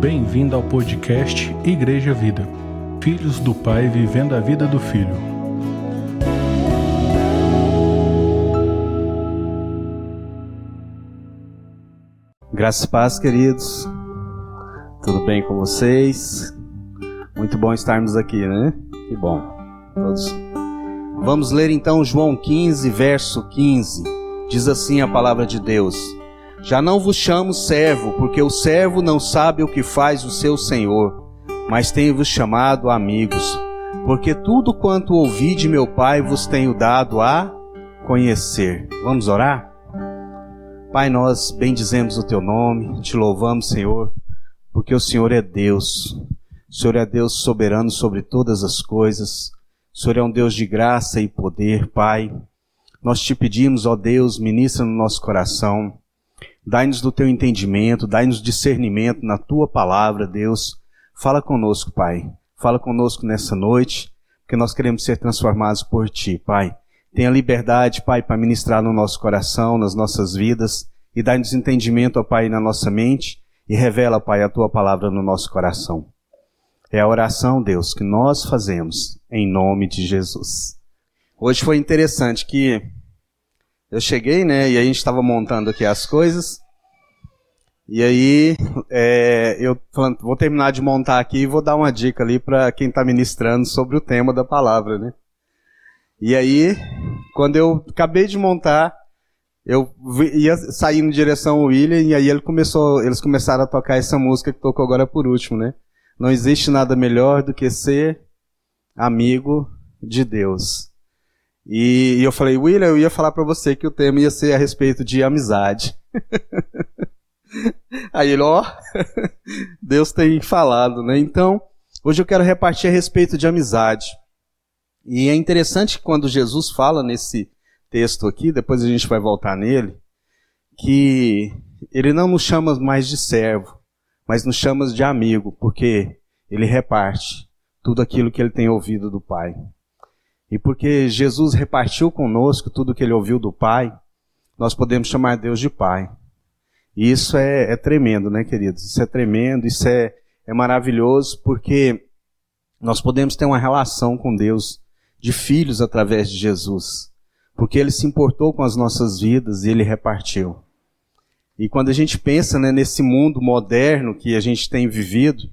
Bem-vindo ao podcast Igreja Vida. Filhos do Pai vivendo a vida do Filho. Graças e paz, queridos. Tudo bem com vocês? Muito bom estarmos aqui, né? Que bom. Todos. Vamos ler então João 15, verso 15. Diz assim a palavra de Deus: Já não vos chamo servo, porque o servo não sabe o que faz o seu senhor, mas tenho-vos chamado amigos, porque tudo quanto ouvi de meu Pai vos tenho dado a conhecer. Vamos orar? Pai, nós bendizemos o teu nome, te louvamos, Senhor, porque o Senhor é Deus. O Senhor é Deus soberano sobre todas as coisas. O Senhor é um Deus de graça e poder, Pai. Nós te pedimos, ó Deus, ministra no nosso coração. Dai-nos do teu entendimento, dai-nos discernimento na tua palavra, Deus. Fala conosco, Pai. Fala conosco nessa noite, porque nós queremos ser transformados por ti, Pai. Tenha liberdade, Pai, para ministrar no nosso coração, nas nossas vidas, e dai-nos entendimento, ó Pai, na nossa mente, e revela, Pai, a tua palavra no nosso coração. É a oração, Deus, que nós fazemos em nome de Jesus. Hoje foi interessante que eu cheguei, né, e a gente estava montando aqui as coisas, e aí é, eu falando, vou terminar de montar aqui e vou dar uma dica ali para quem está ministrando sobre o tema da palavra, né? E aí, quando eu acabei de montar, eu ia sair em direção ao William e aí ele começou, eles começaram a tocar essa música que tocou agora por último, né? Não existe nada melhor do que ser amigo de Deus. E, eu falei, William, eu ia falar para você que o tema ia ser a respeito de amizade. Aí ele, ó, Deus tem falado, né? Então, hoje eu quero repartir a respeito de amizade. E é interessante quando Jesus fala nesse texto aqui, depois a gente vai voltar nele, que ele não nos chama mais de servo, mas nos chama de amigo, porque ele reparte tudo aquilo que ele tem ouvido do Pai. E porque Jesus repartiu conosco tudo que ele ouviu do Pai, nós podemos chamar Deus de Pai. E isso é, é tremendo, né, queridos? Isso é tremendo, isso é, é maravilhoso, porque nós podemos ter uma relação com Deus de filhos através de Jesus. Porque ele se importou com as nossas vidas e ele repartiu. E quando a gente pensa né, nesse mundo moderno que a gente tem vivido,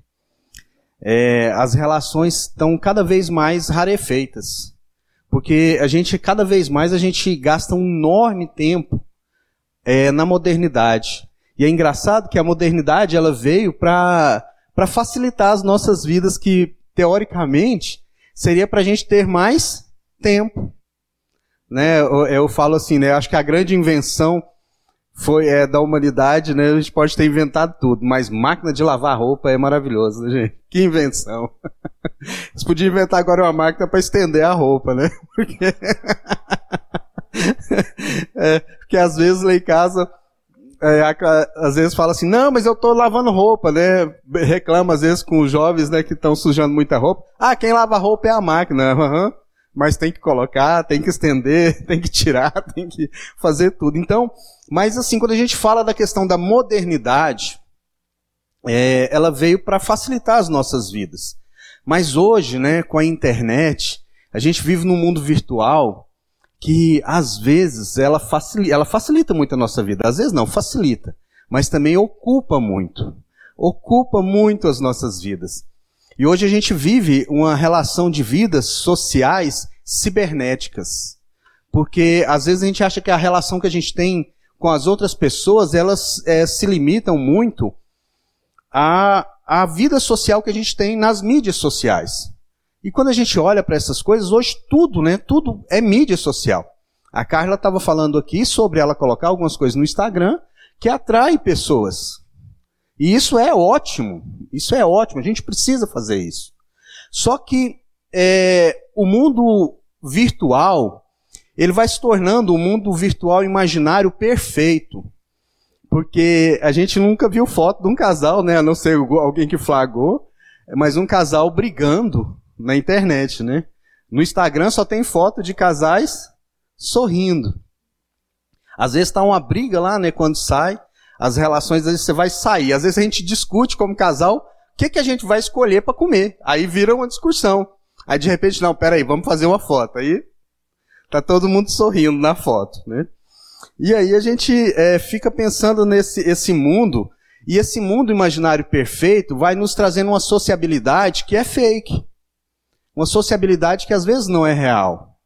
é, as relações estão cada vez mais rarefeitas. Porque a gente, cada vez mais, a gente gasta um enorme tempo é, na modernidade. E é engraçado que a modernidade ela veio para facilitar as nossas vidas, que teoricamente seria para a gente ter mais tempo. Né? Eu, eu, falo assim, né? Acho que a grande invenção foi é, da humanidade, né? A gente pode ter inventado tudo, mas máquina de lavar roupa é maravilhoso, né, gente? Que invenção! Você podia inventar agora uma máquina para estender a roupa, né? Porque, é, porque às vezes lá em casa é, às vezes fala assim, não, mas eu tô lavando roupa, né? Reclama às vezes com os jovens, né, que estão sujando muita roupa. Ah, quem lava roupa é a máquina. Uhum. Mas tem que colocar, tem que estender, tem que tirar, tem que fazer tudo. Então, mas assim, quando a gente fala da questão da modernidade, é, ela veio para facilitar as nossas vidas. Mas hoje, né, com a internet, a gente vive num mundo virtual que às vezes ela facilita, ela facilita muito a nossa vida. Às vezes não, facilita, mas também ocupa muito. Ocupa muito as nossas vidas. E hoje a gente vive uma relação de vidas sociais cibernéticas. Porque às vezes a gente acha que a relação que a gente tem com as outras pessoas, elas é, se limitam muito à, à vida social que a gente tem nas mídias sociais. E quando a gente olha para essas coisas, hoje tudo, né? Tudo é mídia social. A Carla estava falando aqui sobre ela colocar algumas coisas no Instagram que atrai pessoas. E isso é ótimo. Isso é ótimo. A gente precisa fazer isso. Só que é, o mundo virtual ele vai se tornando um mundo virtual imaginário perfeito. Porque a gente nunca viu foto de um casal, né? A não ser alguém que flagrou, mas um casal brigando na internet, né? No Instagram só tem foto de casais sorrindo. Às vezes está uma briga lá, né? Quando sai, as relações, às vezes você vai sair, às vezes a gente discute como casal, o que, que a gente vai escolher para comer. Aí vira uma discussão. Aí de repente, não, peraí, vamos fazer uma foto. Aí tá todo mundo sorrindo na foto, né? E aí a gente é, fica pensando nesse esse mundo, e esse mundo imaginário perfeito vai nos trazendo uma sociabilidade que é fake. Uma sociabilidade que às vezes não é real.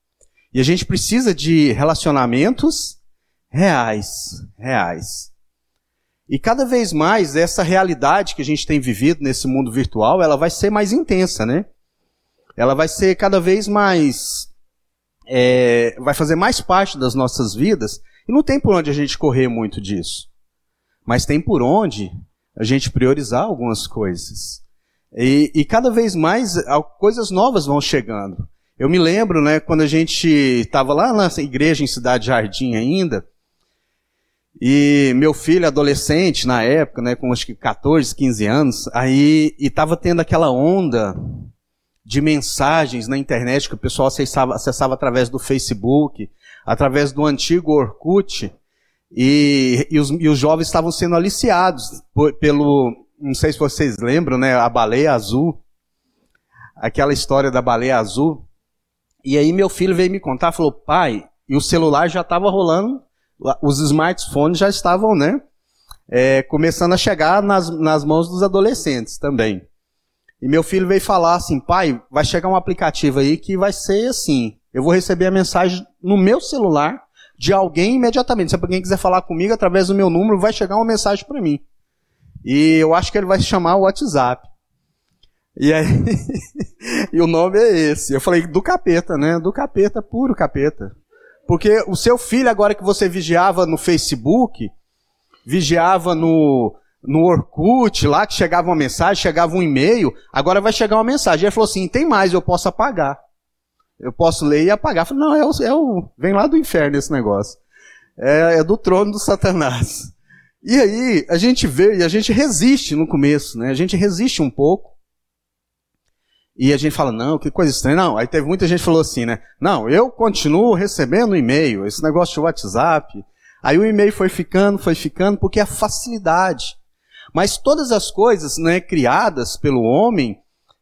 E a gente precisa de relacionamentos reais, reais. E cada vez mais essa realidade que a gente tem vivido nesse mundo virtual, ela vai ser mais intensa, né? Ela vai ser cada vez mais, é, vai fazer mais parte das nossas vidas. E não tem por onde a gente correr muito disso. Mas tem por onde a gente priorizar algumas coisas. E, e cada vez mais coisas novas vão chegando. Eu me lembro, né, quando a gente estava lá na igreja em Cidade Jardim ainda, e meu filho, adolescente na época, né, com acho que 14, 15 anos, aí estava tendo aquela onda de mensagens na internet que o pessoal acessava, acessava através do Facebook, através do antigo Orkut, e, e, os, e os, jovens estavam sendo aliciados por, pelo, não sei se vocês lembram, né, a baleia azul, aquela história da baleia azul. E aí meu filho veio me contar, falou, pai, e o celular já estava rolando os smartphones já estavam, né, é, começando a chegar nas, nas mãos dos adolescentes também. E meu filho veio falar assim, pai, vai chegar um aplicativo aí que vai ser assim, eu vou receber a mensagem no meu celular de alguém imediatamente. Se alguém quiser falar comigo através do meu número, vai chegar uma mensagem para mim. E eu acho que ele vai chamar o WhatsApp. E aí, e o nome é esse. Eu falei do capeta, né? Do capeta, puro capeta. Porque o seu filho, agora que você vigiava no Facebook, vigiava no, no Orkut, lá que chegava uma mensagem, chegava um e-mail, agora vai chegar uma mensagem. Ele falou assim: tem mais, eu posso apagar. Eu posso ler e apagar. Eu falei, não, é o, é o. Vem lá do inferno esse negócio. É, é do trono do Satanás. E aí, a gente vê e a gente resiste no começo, né? A gente resiste um pouco. E a gente fala, não, que coisa estranha. Não, aí teve muita gente que falou assim, né? Não, eu continuo recebendo e-mail, esse negócio de WhatsApp. Aí o e-mail foi ficando, foi ficando, porque é facilidade. Mas todas as coisas né, criadas pelo homem,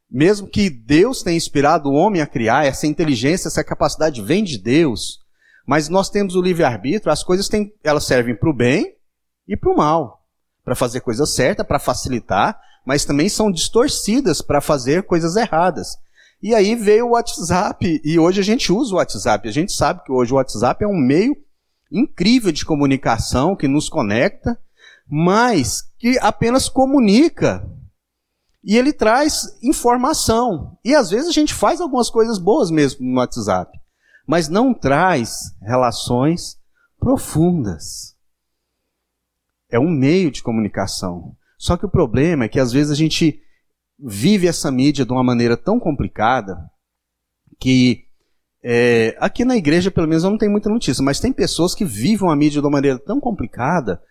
mesmo que Deus tenha inspirado o homem a criar, essa inteligência, essa capacidade vem de Deus, mas nós temos o livre-arbítrio, as coisas têm, elas servem para o bem e para o mal. Para fazer coisa certa, para facilitar, mas também são distorcidas para fazer coisas erradas. E aí veio o WhatsApp, e hoje a gente usa o WhatsApp. A gente sabe que hoje o WhatsApp é um meio incrível de comunicação que nos conecta, mas que apenas comunica. E ele traz informação. E às vezes a gente faz algumas coisas boas mesmo no WhatsApp, mas não traz relações profundas. É um meio de comunicação. Só que o problema é que às vezes a gente vive essa mídia de uma maneira tão complicada que é, aqui na igreja, pelo menos, não tem muita notícia, mas tem pessoas que vivem a mídia de uma maneira tão complicada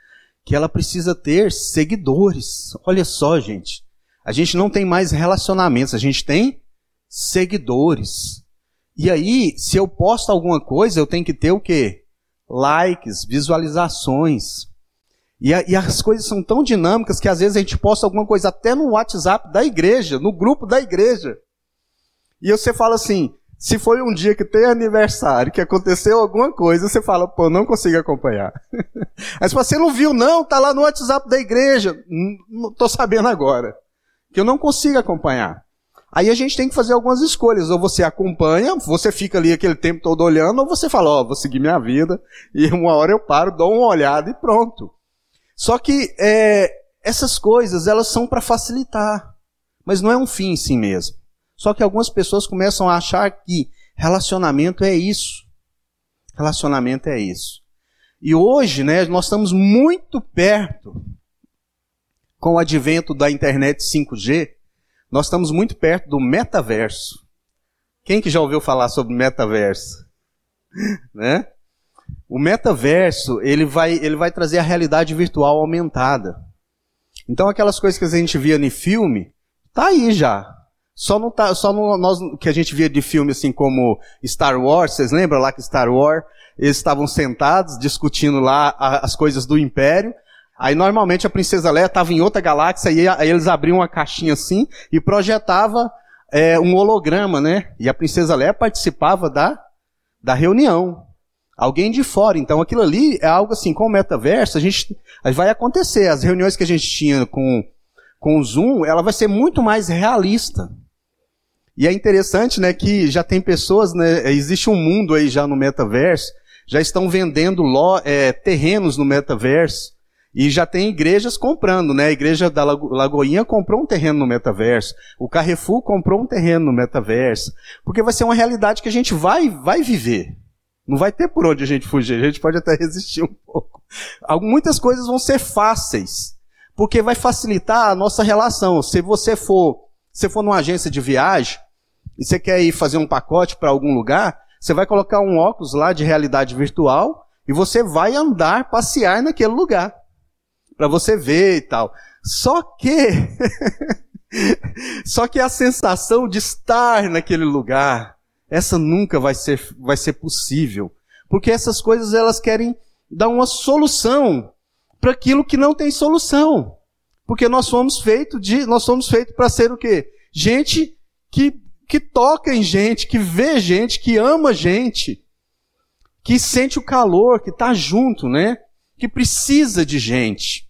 que ela precisa ter seguidores. Olha só, gente. A gente não tem mais relacionamentos, a gente tem seguidores. E aí, se eu posto alguma coisa, eu tenho que ter o quê? Likes, visualizações. E, e, as coisas são tão dinâmicas que às vezes a gente posta alguma coisa até no WhatsApp da igreja, no grupo da igreja. E você fala assim: se foi um dia que tem aniversário, que aconteceu alguma coisa, você fala, pô, não consigo acompanhar. Mas você não viu, não, tá lá no WhatsApp da igreja. Não tô sabendo agora. Que eu não consigo acompanhar. Aí a gente tem que fazer algumas escolhas. Ou você acompanha, você fica ali aquele tempo todo olhando, ou você fala, ó, oh, vou seguir minha vida, e uma hora eu paro, dou uma olhada e pronto. Só que é, essas coisas elas são para facilitar, mas não é um fim em si mesmo. Só que algumas pessoas começam a achar que relacionamento é isso. Relacionamento é isso. E hoje, né, nós estamos muito perto com o advento da internet 5G, nós estamos muito perto do metaverso. Quem que já ouviu falar sobre metaverso? né? O metaverso, ele vai, ele vai trazer a realidade virtual aumentada. Então aquelas coisas que a gente via em filme, tá aí já. Só não tá, só nós que a gente via de filme assim como Star Wars, vocês lembram lá que Star Wars, eles estavam sentados discutindo lá a, as coisas do império. Aí normalmente a princesa Leia estava em outra galáxia e aí eles abriam uma caixinha assim e projetava é, um holograma, né? E a princesa Leia participava da, da reunião. Alguém de fora. Então aquilo ali é algo assim, com o metaverso, a gente vai acontecer. As reuniões que a gente tinha com, com o Zoom, ela vai ser muito mais realista. E é interessante, né, que já tem pessoas, né, existe um mundo aí já no metaverso, já estão vendendo lo, é, terrenos no metaverso, e já tem igrejas comprando, né? A igreja da Lagoinha comprou um terreno no metaverso. O Carrefour comprou um terreno no metaverso. Porque vai ser uma realidade que a gente vai, vai viver. Não vai ter por onde a gente fugir. A gente pode até resistir um pouco. Muitas coisas vão ser fáceis. Porque vai facilitar a nossa relação. Se você for, se for numa agência de viagem, e você quer ir fazer um pacote para algum lugar, você vai colocar um óculos lá de realidade virtual e você vai andar, passear naquele lugar para você ver e tal. Só que só que a sensação de estar naquele lugar, essa nunca vai ser vai ser possível, porque essas coisas elas querem dar uma solução para aquilo que não tem solução. Porque nós somos feitos de nós somos feitos para ser o quê? Gente que que toca em gente, que vê gente, que ama gente, que sente o calor, que está junto, né? Que precisa de gente.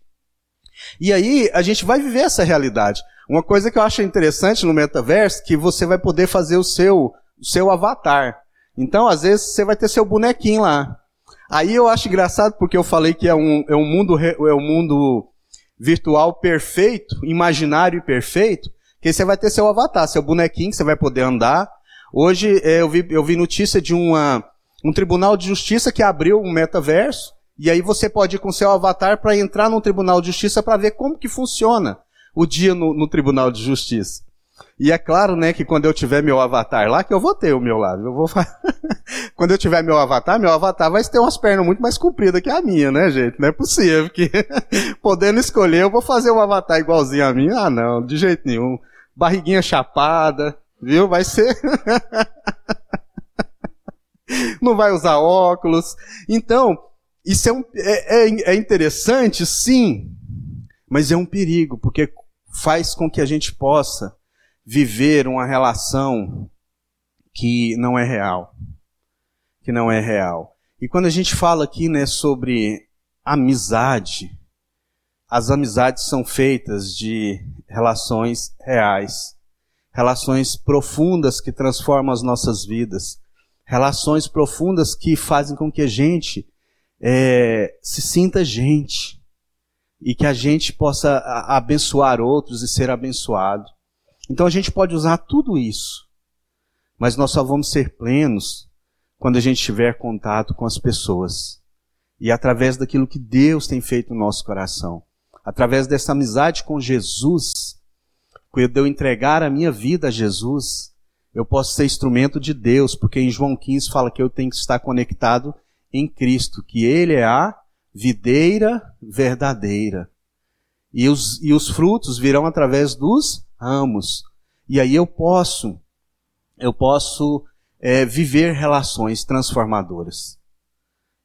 E aí a gente vai viver essa realidade. Uma coisa que eu acho interessante no metaverso que você vai poder fazer o seu, o seu avatar. Então, às vezes, você vai ter seu bonequinho lá. Aí eu acho engraçado porque eu falei que é um, é um, mundo, é um mundo virtual perfeito, imaginário e perfeito, que você vai ter seu avatar, seu bonequinho, que você vai poder andar. Hoje é, eu vi, eu vi notícia de uma, um tribunal de justiça que abriu um metaverso e aí você pode ir com seu avatar para entrar no Tribunal de Justiça para ver como que funciona o dia no, no, Tribunal de Justiça. E é claro, né, que quando eu tiver meu avatar lá, que eu vou ter o meu lá. Eu vou quando eu tiver meu avatar, meu avatar vai ter umas pernas muito mais compridas que a minha, né, gente? Não é possível, que podendo escolher, eu vou fazer um avatar igualzinho a mim. Ah, não, de jeito nenhum. Barriguinha chapada, viu? Vai ser. não vai usar óculos. Então, isso é, um, é, é, é interessante, sim, mas é um perigo, porque faz com que a gente possa viver uma relação que não é real. Que não é real. E quando a gente fala aqui né, sobre amizade, as amizades são feitas de relações reais, relações profundas que transformam as nossas vidas, relações profundas que fazem com que a gente é, se sinta gente e que a gente possa abençoar outros e ser abençoado. Então a gente pode usar tudo isso, mas nós só vamos ser plenos quando a gente tiver contato com as pessoas e através daquilo que Deus tem feito no nosso coração, através dessa amizade com Jesus, quando eu entregar a minha vida a Jesus, eu posso ser instrumento de Deus, porque em João 15 fala que eu tenho que estar conectado em Cristo, que Ele é a videira verdadeira. E os, e os frutos virão através dos ramos. E aí eu posso, eu posso é, viver relações transformadoras.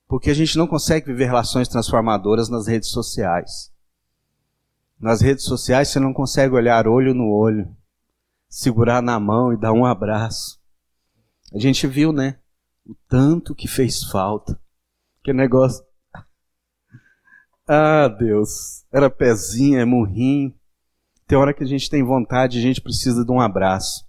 Porque a gente não consegue viver relações transformadoras nas redes sociais. Nas redes sociais você não consegue olhar olho no olho, segurar na mão e dar um abraço. A gente viu, né? o tanto que fez falta. Que negócio. Ah, Deus. Era pezinho, é murrinho. Tem hora que a gente tem vontade, a gente precisa de um abraço.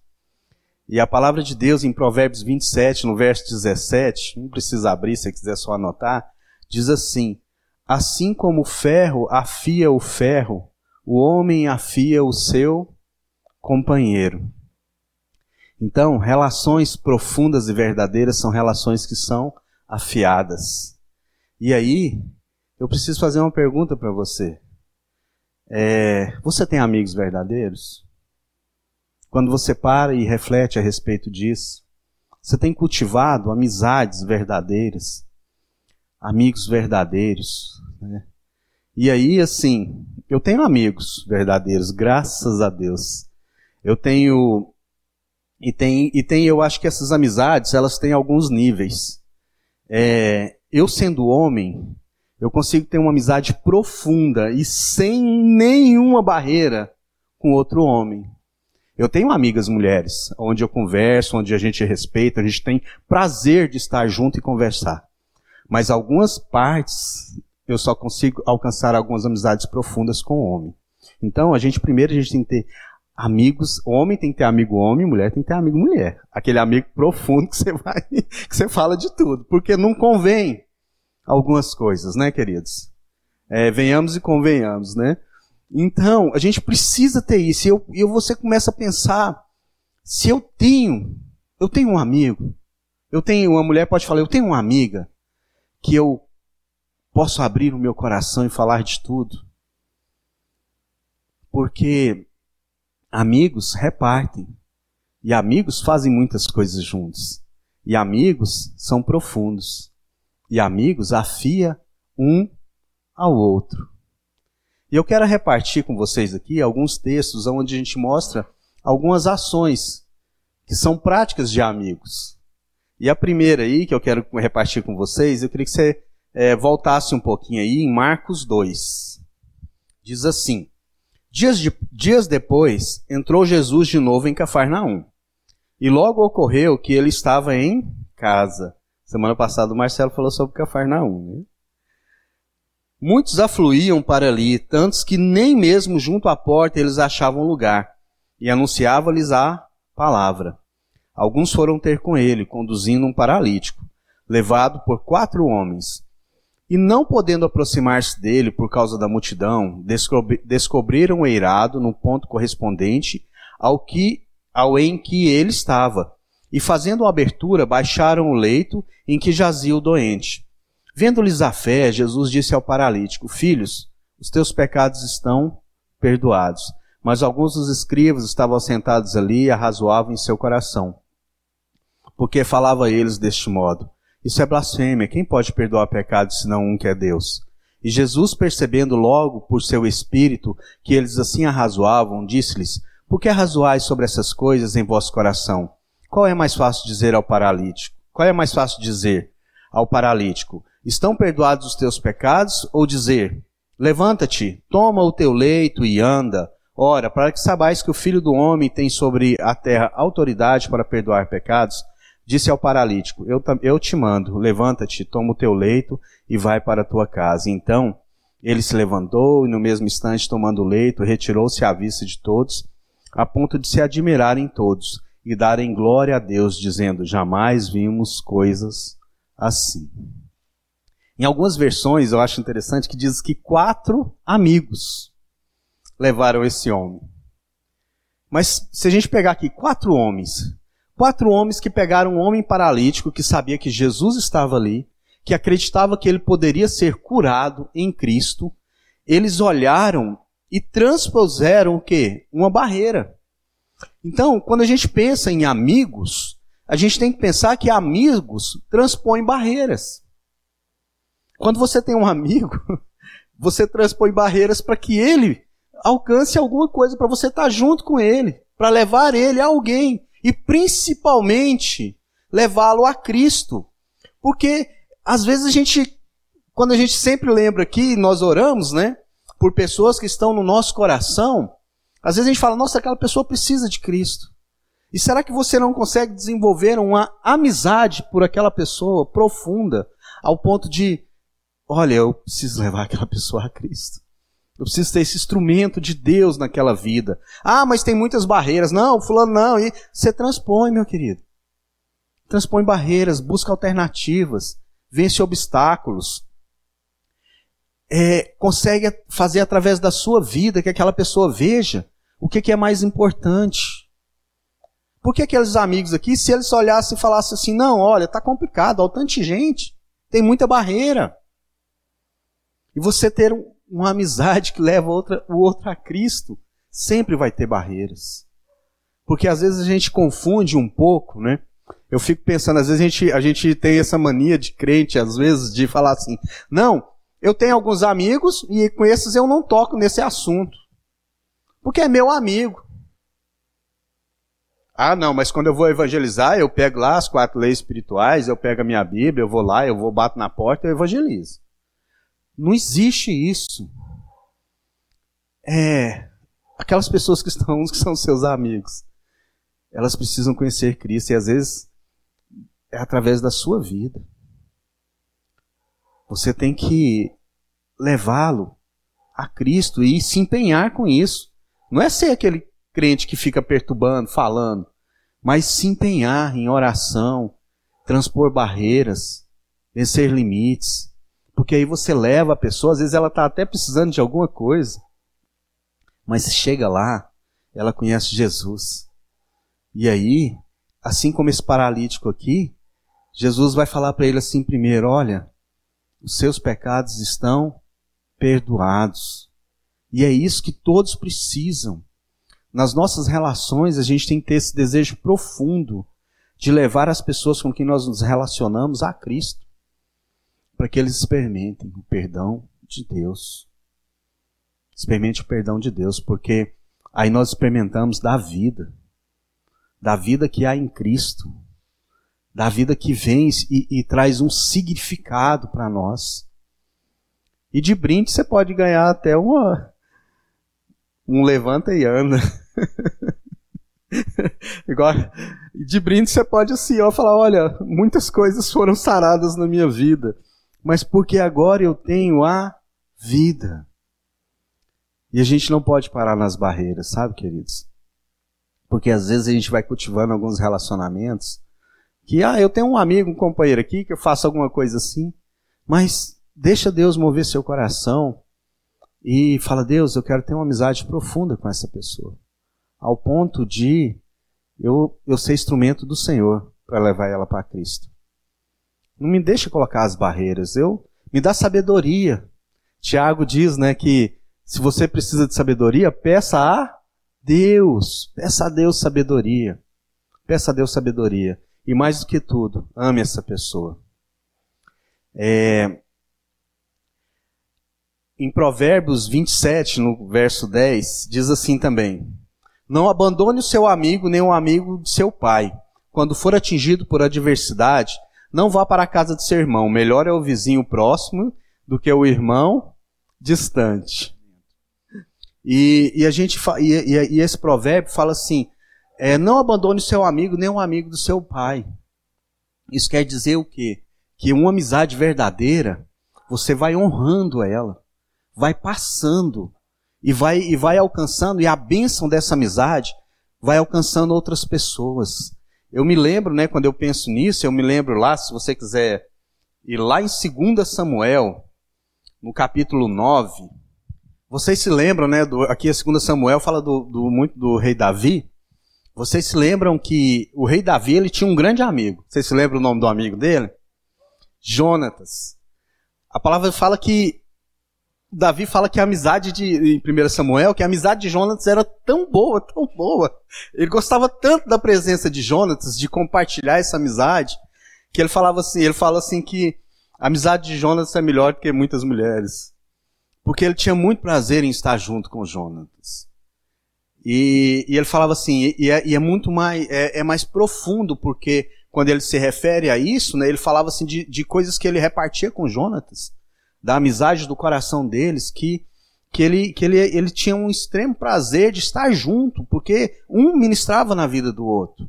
E a palavra de Deus em Provérbios 27, no verso 17, não precisa abrir se quiser só anotar, diz assim: Assim como o ferro afia o ferro, o homem afia o seu companheiro. Então, relações profundas e verdadeiras são relações que são afiadas. E aí, eu preciso fazer uma pergunta para você. É, você tem amigos verdadeiros? Quando você para e reflete a respeito disso, você tem cultivado amizades verdadeiras, amigos verdadeiros, né? E aí, assim, eu tenho amigos verdadeiros, graças a Deus. Eu tenho e tem, e tem, eu acho que essas amizades, elas têm alguns níveis. É, eu sendo homem, Eu consigo ter uma amizade profunda e sem nenhuma barreira com outro homem. Eu tenho amigas mulheres, onde eu converso, onde a gente respeita, a gente tem prazer de estar junto e conversar. Mas algumas partes eu só consigo alcançar algumas amizades profundas com o homem. Então, a gente primeiro a gente tem que ter amigos, homem tem que ter amigo homem, mulher tem que ter amigo mulher. Aquele amigo profundo que você vai, que você fala de tudo, porque não convém algumas coisas, né, queridos? É, venhamos e convenhamos, né? Então, a gente precisa ter isso. E eu, eu, você começa a pensar, se eu tenho, eu tenho um amigo, eu tenho, uma mulher pode falar, eu tenho uma amiga que eu posso abrir o meu coração e falar de tudo. Porque amigos repartem. E amigos fazem muitas coisas juntos. E amigos são profundos. E amigos afia um ao outro. E eu quero repartir com vocês aqui alguns textos onde a gente mostra algumas ações que são práticas de amigos. E a primeira aí que eu quero repartir com vocês, eu queria que você é, voltasse um pouquinho aí em Marcos 2. Diz assim: dias, de, dias depois, entrou Jesus de novo em Cafarnaum. E logo ocorreu que ele estava em casa. Semana passada o Marcelo falou sobre Cafarnaum. Né? Muitos afluíam para ali, tantos que nem mesmo junto à porta eles achavam lugar, e anunciava-lhes a palavra. Alguns foram ter com ele, conduzindo um paralítico, levado por quatro homens. E não podendo aproximar-se dele por causa da multidão, descobriram o eirado no ponto correspondente ao que ao em que ele estava. E fazendo a abertura, baixaram o leito em que jazia o doente. Vendo-lhes a fé, Jesus disse ao paralítico: Filhos, os teus pecados estão perdoados. Mas alguns dos escribas estavam sentados ali e arrazoavam em seu coração. Porque falava a eles deste modo: Isso é blasfêmia. Quem pode perdoar pecados senão um que é Deus? E Jesus, percebendo logo por seu espírito que eles assim arrazoavam, disse-lhes: Por que arrazoais sobre essas coisas em vosso coração? Qual é mais fácil dizer ao paralítico? Qual é mais fácil dizer ao paralítico: Estão perdoados os teus pecados? Ou dizer: Levanta-te, toma o teu leito e anda. Ora, para que sabais que o Filho do Homem tem sobre a terra autoridade para perdoar pecados, disse ao paralítico: Eu, eu te mando, levanta-te, toma o teu leito e vai para a tua casa. Então ele se levantou e, no mesmo instante, tomando o leito, retirou-se à vista de todos, a ponto de se admirarem todos e darem glória a Deus, dizendo: Jamais vimos coisas assim. Em algumas versões, eu acho interessante que diz que quatro amigos levaram esse homem. Mas se a gente pegar aqui quatro homens, quatro homens que pegaram um homem paralítico que sabia que Jesus estava ali, que acreditava que ele poderia ser curado em Cristo, eles olharam e transpuseram o quê? Uma barreira. Então, quando a gente pensa em amigos, a gente tem que pensar que amigos transpõem barreiras. Quando você tem um amigo, você transpõe barreiras para que ele alcance alguma coisa, para você estar junto com ele, para levar ele a alguém e principalmente levá-lo a Cristo. Porque às vezes a gente, quando a gente sempre lembra aqui, nós oramos, né, por pessoas que estão no nosso coração, às vezes a gente fala, nossa, aquela pessoa precisa de Cristo. E será que você não consegue desenvolver uma amizade por aquela pessoa profunda, ao ponto de olha, eu preciso levar aquela pessoa a Cristo. Eu preciso ter esse instrumento de Deus naquela vida. Ah, mas tem muitas barreiras. Não, fulano não. E você transpõe, meu querido. Transpõe barreiras, busca alternativas, vence obstáculos. É, consegue fazer através da sua vida que aquela pessoa veja o que, que é mais importante. Porque aqueles amigos aqui, se eles olhassem e falassem assim, não, olha, tá complicado, olha tanta gente, tem muita barreira. E você ter uma amizade que leva outra, o outro a Cristo, sempre vai ter barreiras. Porque às vezes a gente confunde um pouco, né? Eu fico pensando, às vezes a gente, a gente tem essa mania de crente, às vezes, de falar assim: não, eu tenho alguns amigos e com esses eu não toco nesse assunto. Porque é meu amigo. Ah, não, mas quando eu vou evangelizar, eu pego lá as quatro leis espirituais, eu pego a minha Bíblia, eu vou lá, eu vou bato na porta, eu evangelizo. Não existe isso. É, aquelas pessoas que estão, que são seus amigos, elas precisam conhecer Cristo e às vezes é através da sua vida. Você tem que levá-lo a Cristo e se empenhar com isso. Não é ser aquele crente que fica perturbando, falando, mas se empenhar em oração, transpor barreiras, vencer limites. Porque aí você leva a pessoa, às vezes ela está até precisando de alguma coisa, mas chega lá, ela conhece Jesus. E aí, assim como esse paralítico aqui, Jesus vai falar para ele assim primeiro: olha, os seus pecados estão perdoados. E é isso que todos precisam. Nas nossas relações, a gente tem que ter esse desejo profundo de levar as pessoas com quem nós nos relacionamos a Cristo, para que eles experimentem o perdão de Deus. Experimente o perdão de Deus, porque aí nós experimentamos da vida, da vida que há em Cristo, da vida que vem e, e traz um significado para nós. E de brinde você pode ganhar até uma, um levanta e anda. Igual, de brinde você pode assim, ó, falar, olha, muitas coisas foram saradas na minha vida, mas porque agora eu tenho a vida. E a gente não pode parar nas barreiras, sabe, queridos? Porque às vezes a gente vai cultivando alguns relacionamentos que, ah, eu tenho um amigo, um companheiro aqui que eu faço alguma coisa assim, mas deixa Deus mover seu coração e fala: Deus, eu quero ter uma amizade profunda com essa pessoa, ao ponto de eu, eu ser instrumento do Senhor para levar ela para Cristo. Não me deixa colocar as barreiras, eu me dá sabedoria. Tiago diz, né, que se você precisa de sabedoria, peça a Deus. Peça a Deus sabedoria. Peça a Deus sabedoria. E mais do que tudo, ame essa pessoa. É... Em Provérbios 27, no verso 10, diz assim também: Não abandone o seu amigo nem o amigo de seu pai. Quando for atingido por adversidade, não vá para a casa de seu irmão. Melhor é o vizinho próximo do que o irmão distante. E, e a gente e, e, esse provérbio fala assim: é, não abandone o seu amigo nem um amigo do seu pai. Isso quer dizer o quê? Que uma amizade verdadeira, você vai honrando ela, vai passando e vai e vai alcançando e a bênção dessa amizade vai alcançando outras pessoas. Eu me lembro, né, quando eu penso nisso, eu me lembro lá, se você quiser ir lá em 2 Samuel, no capítulo 9, vocês se lembram, né? Do, aqui a segunda Samuel fala do, do, muito do rei Davi. Vocês se lembram que o rei Davi ele tinha um grande amigo. Vocês se lembram o nome do amigo dele? Jonatas. A palavra fala que Davi fala que a amizade de em 1 Samuel, que a amizade de Jonatas era tão boa, tão boa. Ele gostava tanto da presença de Jonatas, de compartilhar essa amizade, que ele falava assim, ele fala assim que a amizade de Jonatas é melhor do que muitas mulheres. Porque ele tinha muito prazer em estar junto com Jonatas. E, e ele falava assim, e é, e é muito mais, é, é, mais profundo, porque quando ele se refere a isso, né, ele falava assim de, de coisas que ele repartia com Jonatas, da amizade do coração deles, que, que, ele, que ele, ele tinha um extremo prazer de estar junto, porque um ministrava na vida do outro.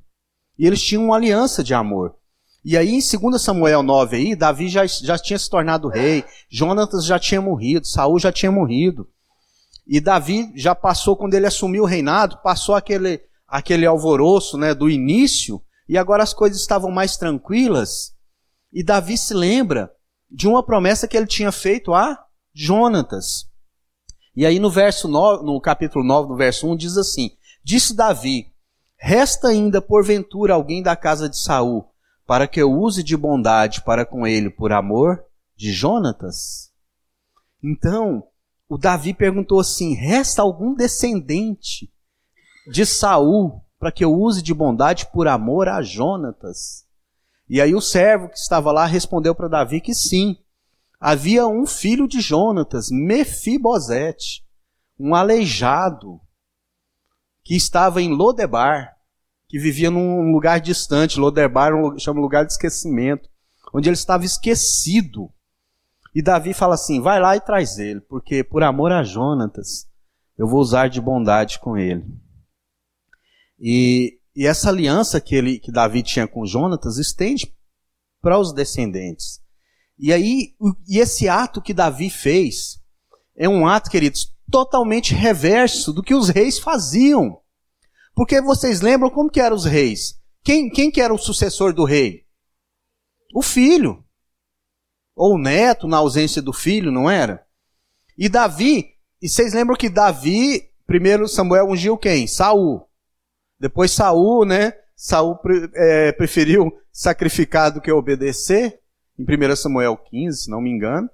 E eles tinham uma aliança de amor. E aí, em 2 Samuel 9, aí, Davi já, já tinha se tornado rei, Jonatas já tinha morrido, Saul já tinha morrido. E Davi já passou, quando ele assumiu o reinado, passou aquele, aquele alvoroço né, do início, e agora as coisas estavam mais tranquilas. E Davi se lembra de uma promessa que ele tinha feito a Jonatas. E aí no verso 9, no capítulo 9, no verso 1, diz assim: Disse Davi: Resta ainda porventura alguém da casa de Saul para que eu use de bondade para com ele por amor de Jonatas? Então, o Davi perguntou assim: resta algum descendente de Saul para que eu use de bondade por amor a Jonatas? E aí o servo que estava lá respondeu para Davi que sim. Havia um filho de Jonatas, Mefibosete, um aleijado, que estava em Lodebar que vivia num lugar distante. Loderbar chama lugar de esquecimento, onde ele estava esquecido. E Davi fala assim: vai lá e traz ele, porque por amor a Jonatas, eu vou usar de bondade com ele. E, e essa aliança que, ele, que Davi tinha com Jonatas estende para os descendentes. E aí, e esse ato que Davi fez é um ato, queridos, totalmente reverso do que os reis faziam. Porque vocês lembram como que eram os reis? Quem, quem que era o sucessor do rei? O filho ou neto na ausência do filho, não era? E Davi, e vocês lembram que Davi, primeiro Samuel ungiu quem? Saul. Depois Saul, né? Saul é, preferiu sacrificar do que obedecer, em 1 Samuel 15, se não me engano.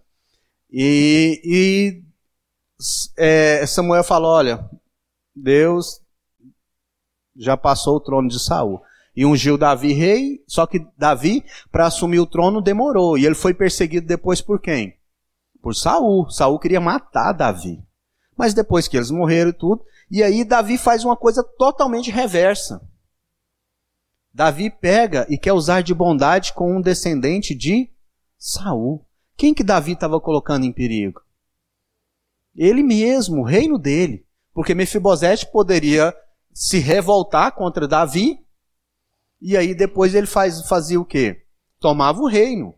E, e é, Samuel falou: olha, Deus já passou o trono de Saul e ungiu Davi rei, só que Davi, para assumir o trono, demorou. E ele foi perseguido depois por quem? Por Saul. Saul queria matar Davi. Mas depois que eles morreram e tudo, e aí Davi faz uma coisa totalmente reversa. Davi pega e quer usar de bondade com um descendente de Saul. Quem que Davi estava colocando em perigo? Ele mesmo, o reino dele. Porque Mefibosete poderia se revoltar contra Davi e aí depois ele faz, fazia o quê? Tomava o reino.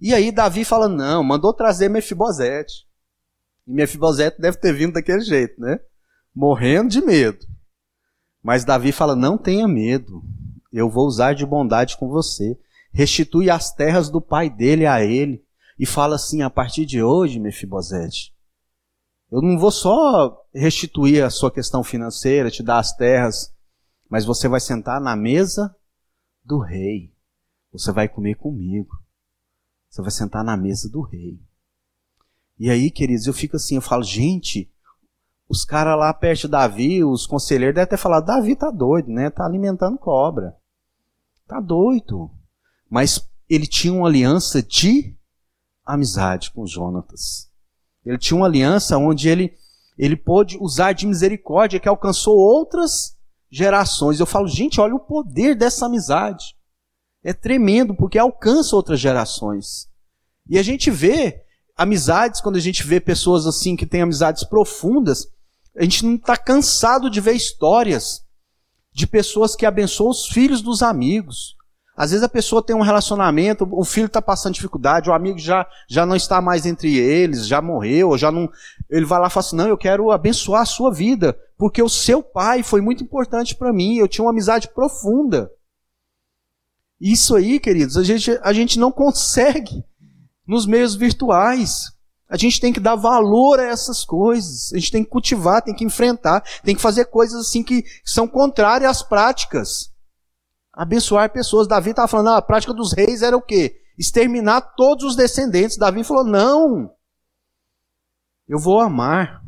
E aí Davi fala: não, mandou trazer Mefibosete. E Mefibosete deve ter vindo daquele jeito, né? Morrendo de medo. Mas Davi fala: não tenha medo. Eu vou usar de bondade com você. Restitui as terras do pai dele a ele. E fala assim: a partir de hoje, Mefibosete, eu não vou só restituir a sua questão financeira, te dar as terras, mas você vai sentar na mesa do rei. Você vai comer comigo. Você vai sentar na mesa do rei. E aí, queridos, eu fico assim, eu falo, gente, os caras lá perto de Davi, os conselheiros devem ter falado, Davi tá doido, né? Tá alimentando cobra. Tá doido. Mas ele tinha uma aliança de amizade com Jonatas. Ele tinha uma aliança onde ele, ele pôde usar de misericórdia que alcançou outras gerações. Eu falo, gente, olha o poder dessa amizade. É tremendo, porque alcança outras gerações. E a gente vê amizades, quando a gente vê pessoas assim que têm amizades profundas, a gente não está cansado de ver histórias de pessoas que abençoam os filhos dos amigos. Às vezes a pessoa tem um relacionamento, o filho está passando dificuldade, o amigo já, já não está mais entre eles, já morreu, já não. Ele vai lá e fala assim: não, eu quero abençoar a sua vida, porque o seu pai foi muito importante para mim, eu tinha uma amizade profunda. Isso aí, queridos, a gente, a gente não consegue nos meios virtuais. A gente tem que dar valor a essas coisas. A gente tem que cultivar, tem que enfrentar, tem que fazer coisas assim que são contrárias às práticas abençoar pessoas. Davi estava falando, ah, a prática dos reis era o quê? Exterminar todos os descendentes. Davi falou, não, eu vou amar.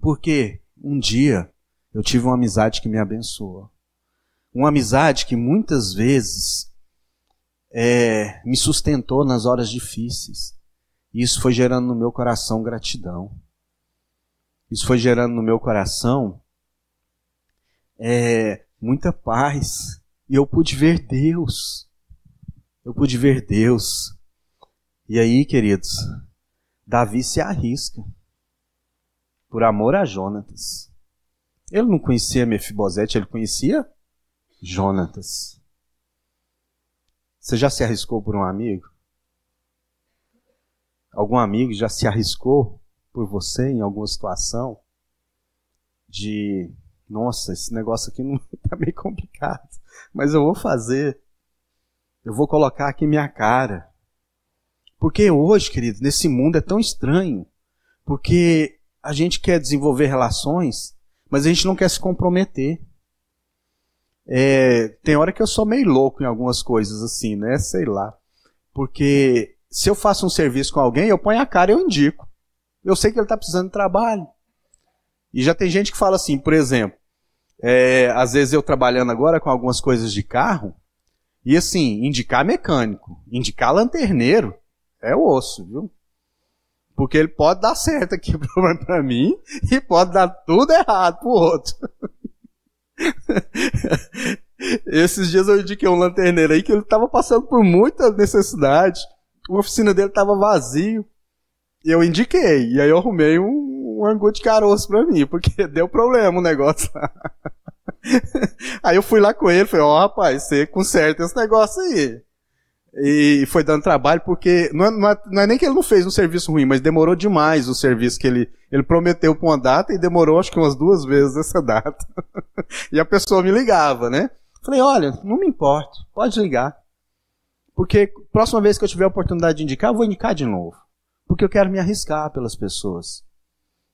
Porque um dia eu tive uma amizade que me abençoou. Uma amizade que muitas vezes é, me sustentou nas horas difíceis. E isso foi gerando no meu coração gratidão. Isso foi gerando no meu coração é, muita paz. E eu pude ver Deus. Eu pude ver Deus. E aí, queridos, Davi se arrisca por amor a Jonatas. Ele não conhecia Mefibosete, ele conhecia Jonatas. Você já se arriscou por um amigo? Algum amigo já se arriscou por você em alguma situação de nossa, esse negócio aqui não tá meio complicado, mas eu vou fazer. Eu vou colocar aqui minha cara. Porque hoje, querido, nesse mundo é tão estranho. Porque a gente quer desenvolver relações, mas a gente não quer se comprometer. É, tem hora que eu sou meio louco em algumas coisas assim, né? Sei lá. Porque se eu faço um serviço com alguém, eu ponho a cara e eu indico. Eu sei que ele está precisando de trabalho. E já tem gente que fala assim, por exemplo, é, às vezes eu trabalhando agora com algumas coisas de carro, e assim, indicar mecânico, indicar lanterneiro, é osso, viu? Porque ele pode dar certo aqui para mim e pode dar tudo errado pro outro. Esses dias eu indiquei um lanterneiro aí que ele estava passando por muita necessidade. A oficina dele estava vazio. E eu indiquei. E aí eu arrumei um, um angu de caroço pra mim, porque deu problema o negócio lá. aí eu fui lá com ele, falei, ó, oh, rapaz, você conserta esse negócio aí. E foi dando trabalho, porque não é, não, é, não é, nem que ele não fez um serviço ruim, mas demorou demais o serviço que ele, ele prometeu para uma data e demorou acho que umas duas vezes essa data. e a pessoa me ligava, né? Falei, olha, não me importa, pode ligar. Porque próxima vez que eu tiver a oportunidade de indicar, eu vou indicar de novo. Porque eu quero me arriscar pelas pessoas.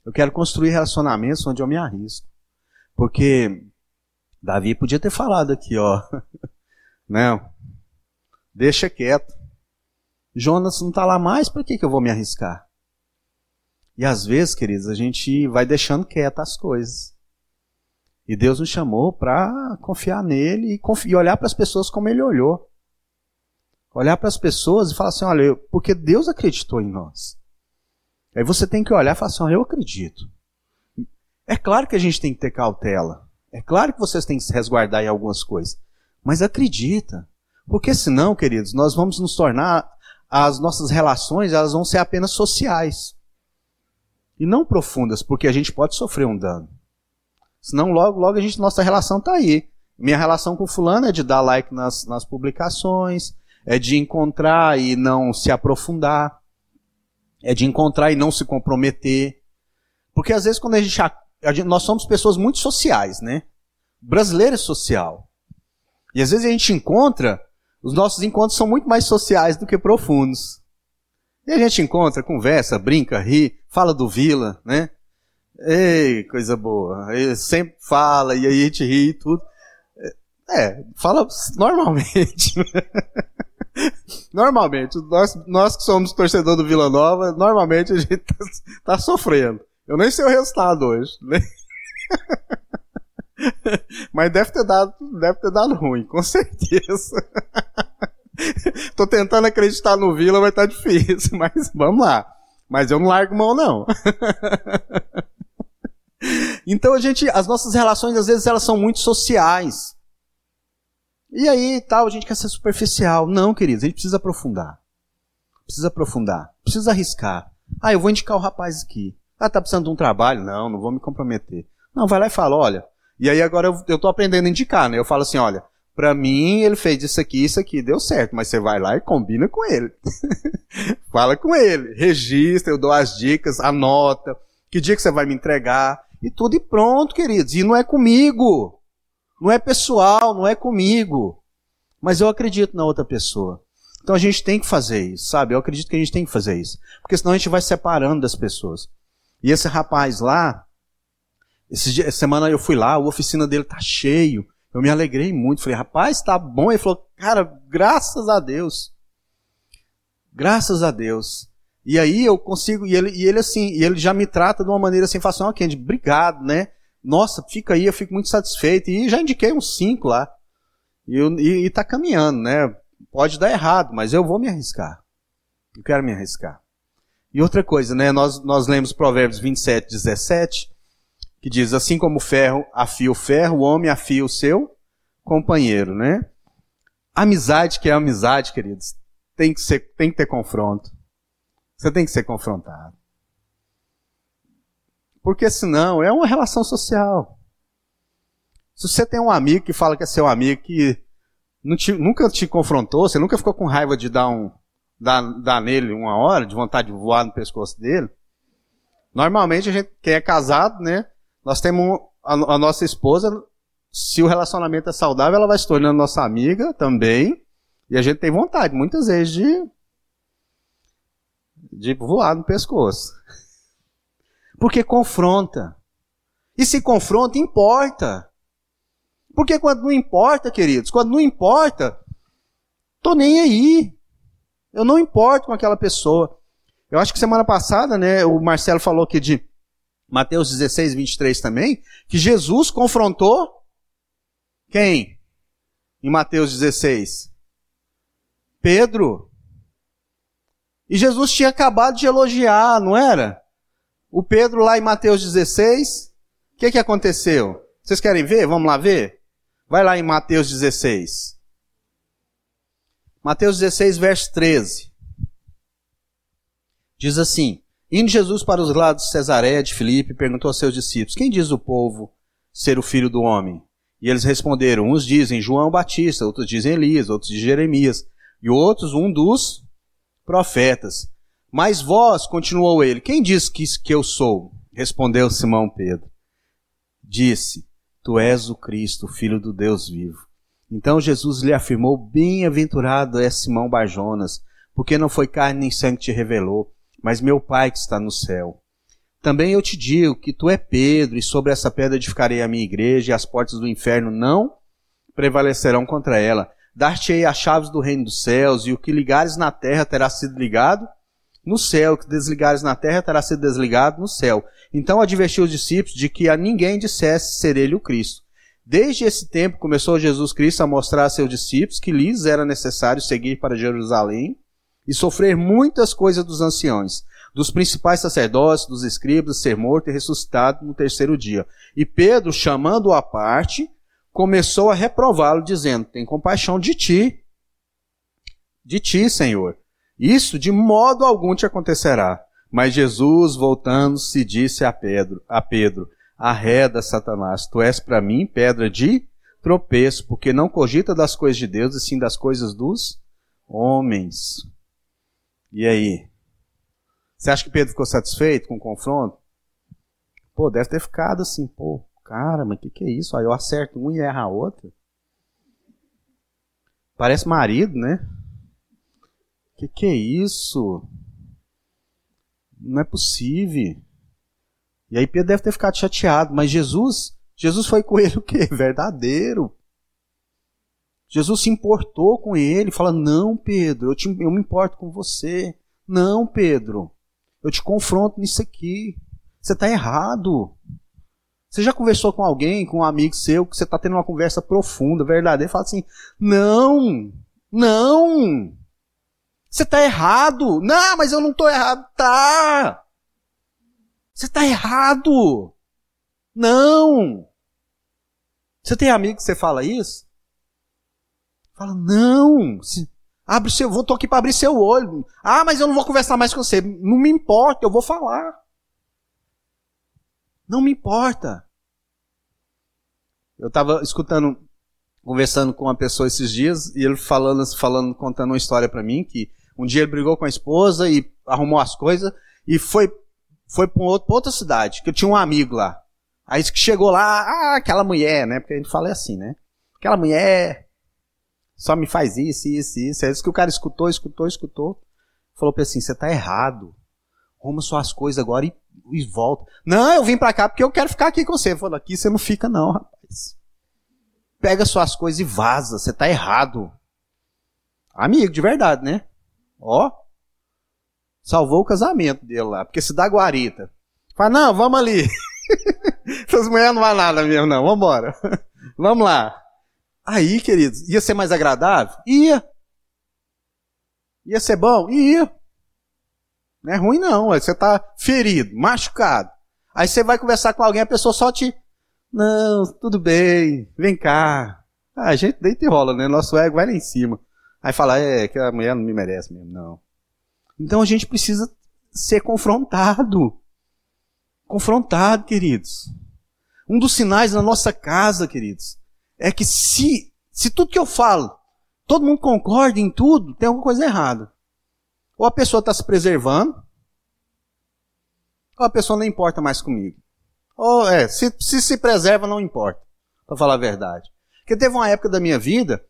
Eu quero construir relacionamentos onde eu me arrisco. Porque Davi podia ter falado aqui, ó. Não, deixa quieto. Jonas não está lá mais, para que, que eu vou me arriscar? E às vezes, queridos, a gente vai deixando quietas as coisas. E Deus nos chamou para confiar nele e, e olhar para as pessoas como ele olhou. Olhar para as pessoas e falar assim: olha, porque Deus acreditou em nós. Aí você tem que olhar e falar assim: olha, eu acredito. É claro que a gente tem que ter cautela. É claro que vocês têm que se resguardar em algumas coisas. Mas acredita. Porque senão, queridos, nós vamos nos tornar, as nossas relações, elas vão ser apenas sociais. E não profundas, porque a gente pode sofrer um dano. Senão, logo, logo, a gente, nossa relação está aí. Minha relação com fulano é de dar like nas, nas publicações, é de encontrar e não se aprofundar, é de encontrar e não se comprometer. Porque às vezes quando a gente, a gente nós somos pessoas muito sociais, né? Brasileiro é social. E às vezes a gente encontra, os nossos encontros são muito mais sociais do que profundos. E a gente encontra, conversa, brinca, ri, fala do Vila, né? Ei, coisa boa. Ele sempre fala, e aí a gente ri e tudo. É, fala normalmente. normalmente, nós, nós que somos torcedor do Vila Nova, normalmente a gente tá, tá sofrendo. Eu nem sei o resultado hoje. Né? Mas deve ter dado, deve ter dado ruim, com certeza. Tô tentando acreditar no Vila, estar tá difícil, mas vamos lá. Mas eu não largo mão, não. então a gente, as nossas relações às vezes elas são muito sociais. E aí, tal, a gente quer ser superficial. Não, queridos, a gente precisa aprofundar. Precisa aprofundar. Precisa arriscar. Ah, eu vou indicar o rapaz aqui. Ah, tá precisando de um trabalho? Não, não vou me comprometer. Não, vai lá e fala, olha. E aí agora eu, eu tô aprendendo a indicar, né? Eu falo assim, olha, pra mim ele fez isso aqui, isso aqui, deu certo. Mas você vai lá e combina com ele. fala com ele. Registra, eu dou as dicas, anota. Que dia que você vai me entregar? E tudo e pronto, queridos. E não é comigo. Não é pessoal, não é comigo. Mas eu acredito na outra pessoa. Então a gente tem que fazer isso, sabe? Eu acredito que a gente tem que fazer isso. Porque senão a gente vai separando das pessoas. E esse rapaz lá, essa semana eu fui lá, a oficina dele tá cheio. Eu me alegrei muito. Falei, rapaz, tá bom. Ele falou, cara, graças a Deus. Graças a Deus. E aí eu consigo, e ele, e ele assim, e ele já me trata de uma maneira assim, fala assim, ó, Kendi, obrigado, né? Nossa, fica aí, eu fico muito satisfeito. E já indiquei uns cinco lá. E, e, e tá caminhando, né? Pode dar errado, mas eu vou me arriscar. Eu quero me arriscar. E outra coisa, né? Nós, nós lemos Provérbios 27, 17, que diz: Assim como o ferro afia o ferro, o homem afia o seu companheiro, né? Amizade que é amizade, queridos, tem que, ser, tem que ter confronto. Você tem que ser confrontado. Porque senão é uma relação social. Se você tem um amigo que fala que é seu amigo, que te, nunca te confrontou, você nunca ficou com raiva de dar, um, dar, dar nele uma hora, de vontade de voar no pescoço dele. Normalmente, a gente, quem é casado, né? Nós temos a, a nossa esposa, se o relacionamento é saudável, ela vai se tornando nossa amiga também. E a gente tem vontade, muitas vezes, de, de voar no pescoço. Porque confronta. E se confronta, importa. Porque quando não importa, queridos, quando não importa, tô nem aí. Eu não importo com aquela pessoa. Eu acho que semana passada, né, o Marcelo falou aqui de Mateus 16, 23 também, que Jesus confrontou quem? Em Mateus 16? Pedro. E Jesus tinha acabado de elogiar, não era? O Pedro lá em Mateus 16, o que, que aconteceu? Vocês querem ver? Vamos lá ver? Vai lá em Mateus 16. Mateus 16, verso 13. Diz assim: Indo Jesus para os lados de Cesareia de Filipe, perguntou aos seus discípulos: Quem diz o povo ser o filho do homem? E eles responderam: Uns dizem João Batista, outros dizem Elias, outros dizem Jeremias, e outros um dos profetas. Mas vós, continuou ele, quem diz que, que eu sou? Respondeu Simão Pedro. Disse: Tu és o Cristo, filho do Deus vivo. Então Jesus lhe afirmou: Bem-aventurado é Simão Barjonas, porque não foi carne nem sangue que te revelou, mas meu Pai que está no céu. Também eu te digo que tu é Pedro, e sobre essa pedra edificarei a minha igreja, e as portas do inferno não prevalecerão contra ela. Dar-te-ei as chaves do reino dos céus, e o que ligares na terra terá sido ligado no céu, que desligares na terra terá sido desligado no céu. Então advertiu os discípulos de que a ninguém dissesse ser ele o Cristo. Desde esse tempo começou Jesus Cristo a mostrar a seus discípulos que lhes era necessário seguir para Jerusalém e sofrer muitas coisas dos anciões dos principais sacerdotes, dos escribas, ser morto e ressuscitado no terceiro dia. E Pedro, chamando-o à parte, começou a reprová-lo, dizendo: Tem compaixão de ti, de ti, Senhor. Isso de modo algum te acontecerá. Mas Jesus, voltando-se, disse a Pedro, a Pedro: Arreda, Satanás, tu és para mim pedra de tropeço, porque não cogita das coisas de Deus, e sim das coisas dos homens. E aí? Você acha que Pedro ficou satisfeito com o confronto? Pô, deve ter ficado assim, pô, cara, mas o que, que é isso? Aí eu acerto um e erra a outra. Parece marido, né? Que que é isso? Não é possível. E aí Pedro deve ter ficado chateado, mas Jesus, Jesus foi com ele o quê? Verdadeiro. Jesus se importou com ele, fala: Não, Pedro, eu, te, eu me importo com você. Não, Pedro, eu te confronto nisso aqui. Você está errado. Você já conversou com alguém, com um amigo seu, que você está tendo uma conversa profunda, verdadeira, e fala assim: Não, não, você está errado. Não, mas eu não estou errado. Tá. Você está errado. Não. Você tem amigo que você fala isso? Fala, não. Abre seu, vou tô aqui para abrir seu olho. Ah, mas eu não vou conversar mais com você. Não me importa, eu vou falar. Não me importa. Eu estava escutando, conversando com uma pessoa esses dias e ele falando, falando, contando uma história para mim que um dia ele brigou com a esposa e arrumou as coisas e foi foi para outra cidade, que eu tinha um amigo lá. Aí que chegou lá, ah, aquela mulher, né? Porque a gente fala assim, né? Aquela mulher só me faz isso, isso, isso. É isso que o cara escutou, escutou, escutou. Falou para assim: você tá errado. Arruma suas coisas agora e, e volta. Não, eu vim para cá porque eu quero ficar aqui com você. Falou: aqui você não fica, não, rapaz. Pega suas coisas e vaza. Você tá errado. Amigo, de verdade, né? Ó. Salvou o casamento dele lá. Porque se dá guarita. Fala, não, vamos ali. Essas mulheres não vão nada mesmo, não. Vambora. vamos lá. Aí, queridos, ia ser mais agradável? Ia. Ia ser bom? Ia. Não é ruim não, você está ferido, machucado. Aí você vai conversar com alguém, a pessoa só te... Não, tudo bem, vem cá. Ah, a gente deita e rola, né? Nosso ego vai lá em cima. Aí fala, é, que a mulher não me merece mesmo, não. Então a gente precisa ser confrontado. Confrontado, queridos. Um dos sinais na nossa casa, queridos, é que se, se tudo que eu falo, todo mundo concorda em tudo, tem alguma coisa errada. Ou a pessoa está se preservando, ou a pessoa não importa mais comigo. Ou é, se se, se preserva, não importa, para falar a verdade. Porque teve uma época da minha vida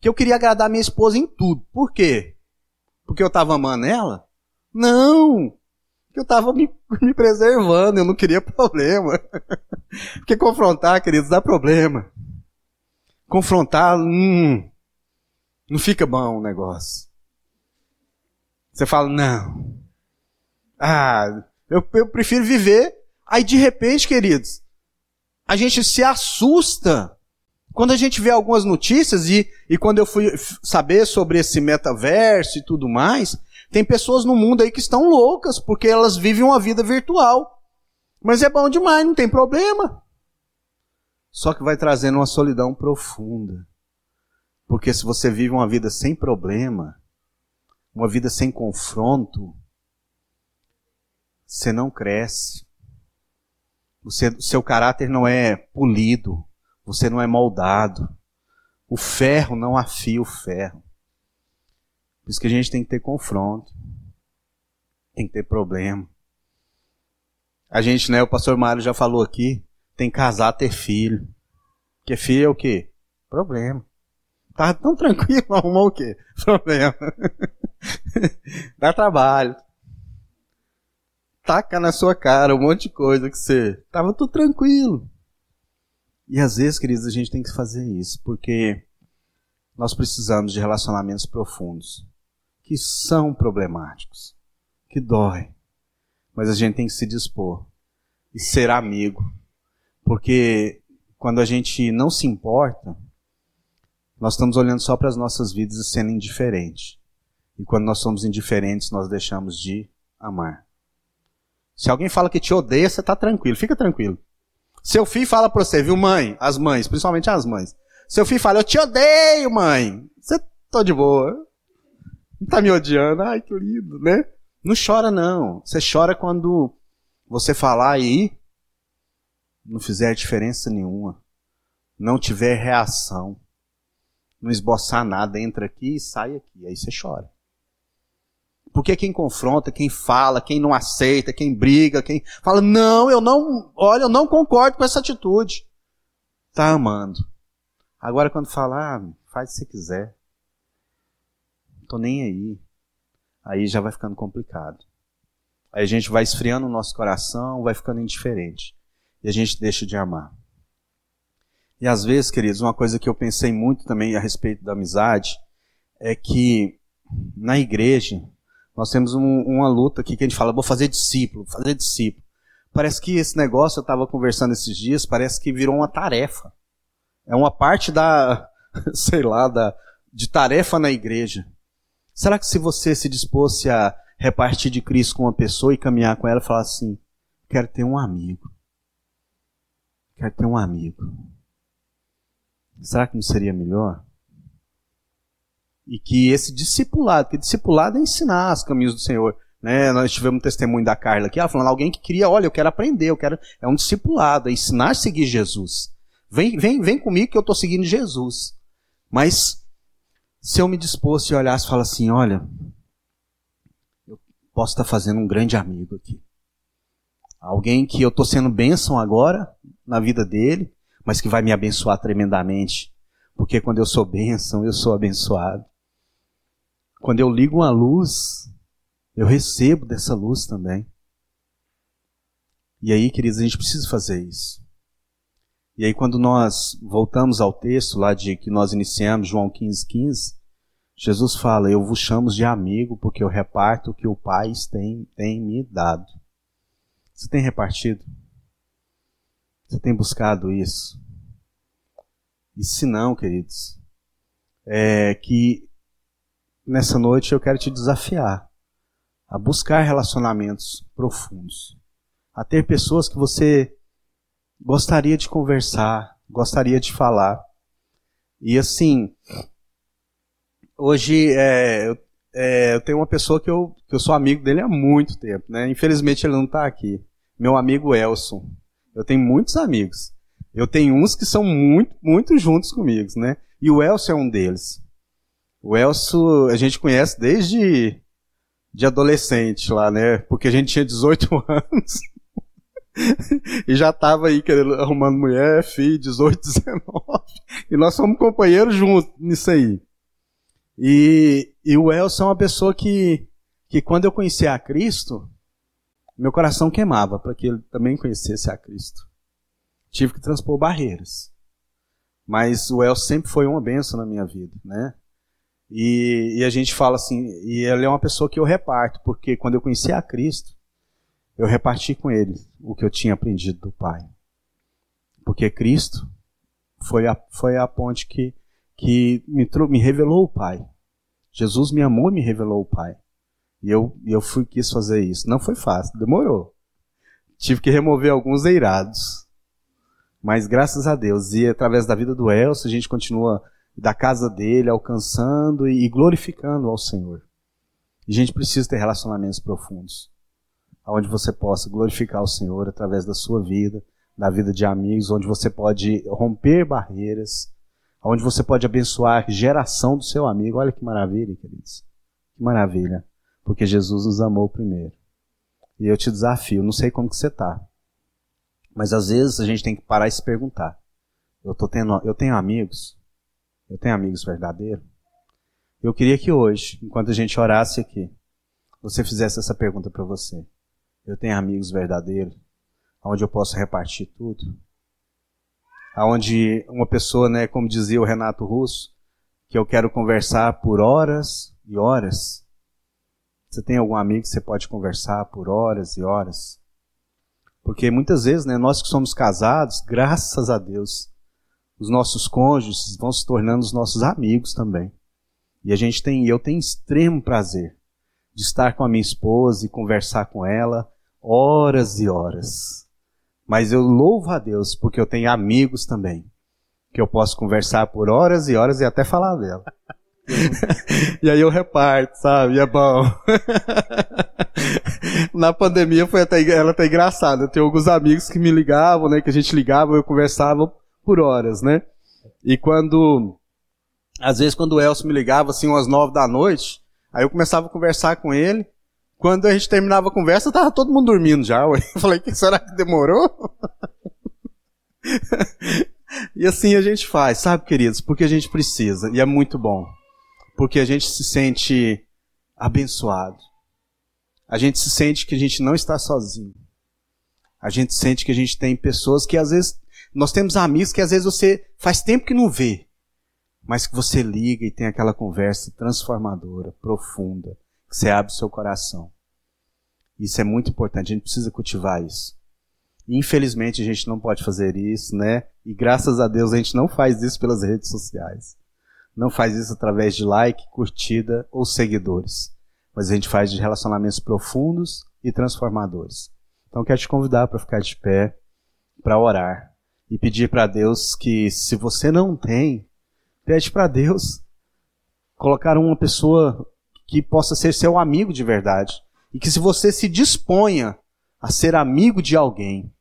que eu queria agradar minha esposa em tudo. Por quê? Porque eu estava amando ela? Não! Porque eu estava me, me preservando, eu não queria problema. Porque confrontar, queridos, dá problema confrontar, hum, não fica bom o negócio. Você fala, não. Ah, eu, eu prefiro viver. Aí de repente, queridos, a gente se assusta quando a gente vê algumas notícias e, e quando eu fui saber sobre esse metaverso e tudo mais, tem pessoas no mundo aí que estão loucas porque elas vivem uma vida virtual. Mas é bom demais, não tem problema. Só que vai trazendo uma solidão profunda. Porque se você vive uma vida sem problema, uma vida sem confronto, você não cresce. Você, seu caráter não é polido. Você não é moldado. O ferro não afia o ferro. Por isso que a gente tem que ter confronto. Tem que ter problema. A gente, né, o pastor Mário já falou aqui, tem que casar, ter filho. Porque filho é o quê? Problema. Tava tão tranquilo, arrumou o quê? Problema. Dá trabalho. Taca na sua cara um monte de coisa que você. Tava tudo tranquilo. E às vezes, queridos, a gente tem que fazer isso, porque nós precisamos de relacionamentos profundos, que são problemáticos, que dói. Mas a gente tem que se dispor e ser amigo. Porque quando a gente não se importa, nós estamos olhando só para as nossas vidas e sendo indiferente. E quando nós somos indiferentes, nós deixamos de amar. Se alguém fala que te odeia, você está tranquilo, fica tranquilo. Seu filho fala para você, viu, mãe? As mães, principalmente as mães. Seu filho fala, eu te odeio, mãe. Você tá de boa. Não tá me odiando. Ai, que lindo, né? Não chora, não. Você chora quando você falar aí, não fizer diferença nenhuma. Não tiver reação. Não esboçar nada, entra aqui e sai aqui. Aí você chora. Porque quem confronta, quem fala, quem não aceita, quem briga, quem fala, não, eu não, olha, eu não concordo com essa atitude. Tá amando. Agora quando fala, ah, faz se você quiser. Não tô nem aí. Aí já vai ficando complicado. Aí a gente vai esfriando o nosso coração, vai ficando indiferente. E a gente deixa de amar. E às vezes, queridos, uma coisa que eu pensei muito também a respeito da amizade é que na igreja nós temos um, uma luta aqui que a gente fala, vou fazer discípulo, fazer discípulo. Parece que esse negócio, eu estava conversando esses dias, parece que virou uma tarefa. É uma parte da, sei lá, da, de tarefa na igreja. Será que se você se dispôsse a repartir de Cristo com uma pessoa e caminhar com ela e falar assim, quero ter um amigo. Quero ter um amigo. Será que não seria melhor? E que esse discipulado, que discipulado é ensinar os caminhos do Senhor. Né? Nós tivemos um testemunho da Carla aqui, ela falando, alguém que queria, olha, eu quero aprender, eu quero. É um discipulado, é ensinar a seguir Jesus. Vem, vem, vem comigo que eu estou seguindo Jesus. Mas se eu me disposto e olhasse e falar assim, olha, eu posso estar fazendo um grande amigo aqui. Alguém que eu estou sendo bênção agora na vida dele, mas que vai me abençoar tremendamente. Porque quando eu sou bênção, eu sou abençoado. Quando eu ligo uma luz, eu recebo dessa luz também. E aí, queridos, a gente precisa fazer isso. E aí, quando nós voltamos ao texto lá de que nós iniciamos, João 15, 15, Jesus fala: Eu vos chamo de amigo porque eu reparto o que o Pai tem, tem me dado. Você tem repartido? Você tem buscado isso? E se não, queridos, é que nessa noite eu quero te desafiar a buscar relacionamentos profundos, a ter pessoas que você gostaria de conversar, gostaria de falar. E assim, hoje é, é, eu tenho uma pessoa que eu, que eu sou amigo dele há muito tempo, né? Infelizmente ele não está aqui. Meu amigo Elson. Eu tenho muitos amigos. Eu tenho uns que são muito, muito juntos comigo, né? E o Elcio é um deles. O Elcio a gente conhece desde de adolescente lá, né? Porque a gente tinha 18 anos. e já tava aí querendo, arrumando mulher, filho, 18, 19. E nós somos companheiros juntos nisso aí. E, e o Elcio é uma pessoa que, que quando eu conheci a Cristo, meu coração queimava para que ele também conhecesse a Cristo. Tive que transpor barreiras. Mas o Elcio sempre foi uma benção na minha vida, né? E, e, a gente fala assim, e ele é uma pessoa que eu reparto, porque quando eu conheci a Cristo, eu reparti com ele o que eu tinha aprendido do Pai. Porque Cristo foi a, foi a ponte que, que me, me revelou o Pai. Jesus me amou e me revelou o Pai. E eu, eu fui, quis fazer isso. Não foi fácil, demorou. Tive que remover alguns eirados. Mas graças a Deus, e através da vida do Elcio, a gente continua da casa dele, alcançando e glorificando ao Senhor. E a gente precisa ter relacionamentos profundos. onde você possa glorificar o Senhor através da sua vida, da vida de amigos, onde você pode romper barreiras, onde você pode abençoar a geração do seu amigo. Olha que maravilha, queridos. Que maravilha. Porque Jesus nos amou primeiro. E eu te desafio, não sei como que você está, mas às vezes a gente tem que parar e se perguntar. Eu, tô tendo, eu tenho amigos? Eu tenho amigos verdadeiros? Eu queria que hoje, enquanto a gente orasse aqui, você fizesse essa pergunta para você. Eu tenho amigos verdadeiros? Onde eu posso repartir tudo? Aonde uma pessoa, né, como dizia o Renato Russo, que eu quero conversar por horas e horas. Você tem algum amigo que você pode conversar por horas e horas? Porque muitas vezes, né, nós que somos casados, graças a Deus, os nossos cônjuges vão se tornando os nossos amigos também. E a gente tem, eu tenho extremo prazer de estar com a minha esposa e conversar com ela horas e horas. Mas eu louvo a Deus porque eu tenho amigos também que eu posso conversar por horas e horas e até falar dela. e aí eu reparto, sabe? E é bom. Na pandemia foi até, ela até engraçada. Eu tenho alguns amigos que me ligavam, né? Que a gente ligava, eu conversava por horas, né? E quando às vezes, quando o Elcio me ligava, assim, umas nove da noite, aí eu começava a conversar com ele. Quando a gente terminava a conversa, tava todo mundo dormindo já. Eu falei, que será que demorou? e assim a gente faz, sabe, queridos? Porque a gente precisa, e é muito bom. Porque a gente se sente abençoado. A gente se sente que a gente não está sozinho. A gente sente que a gente tem pessoas que às vezes. Nós temos amigos que às vezes você faz tempo que não vê mas que você liga e tem aquela conversa transformadora, profunda, que você abre o seu coração. Isso é muito importante, a gente precisa cultivar isso. Infelizmente a gente não pode fazer isso, né? E graças a Deus a gente não faz isso pelas redes sociais. Não faz isso através de like, curtida ou seguidores. Mas a gente faz de relacionamentos profundos e transformadores. Então quero te convidar para ficar de pé, para orar e pedir para Deus que se você não tem, Pede para Deus colocar uma pessoa que possa ser seu amigo de verdade. E que se você se disponha a ser amigo de alguém,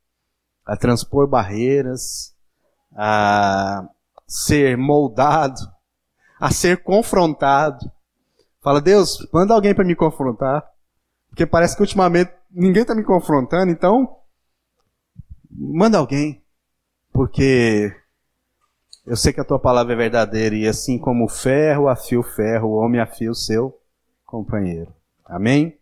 a transpor barreiras, a ser moldado, a ser confrontado. Fala, Deus, manda alguém para me confrontar. Porque parece que ultimamente ninguém está me confrontando, então manda alguém. Porque eu sei que a tua palavra é verdadeira e assim como o ferro afia o ferro, o homem afia o seu companheiro. Amém?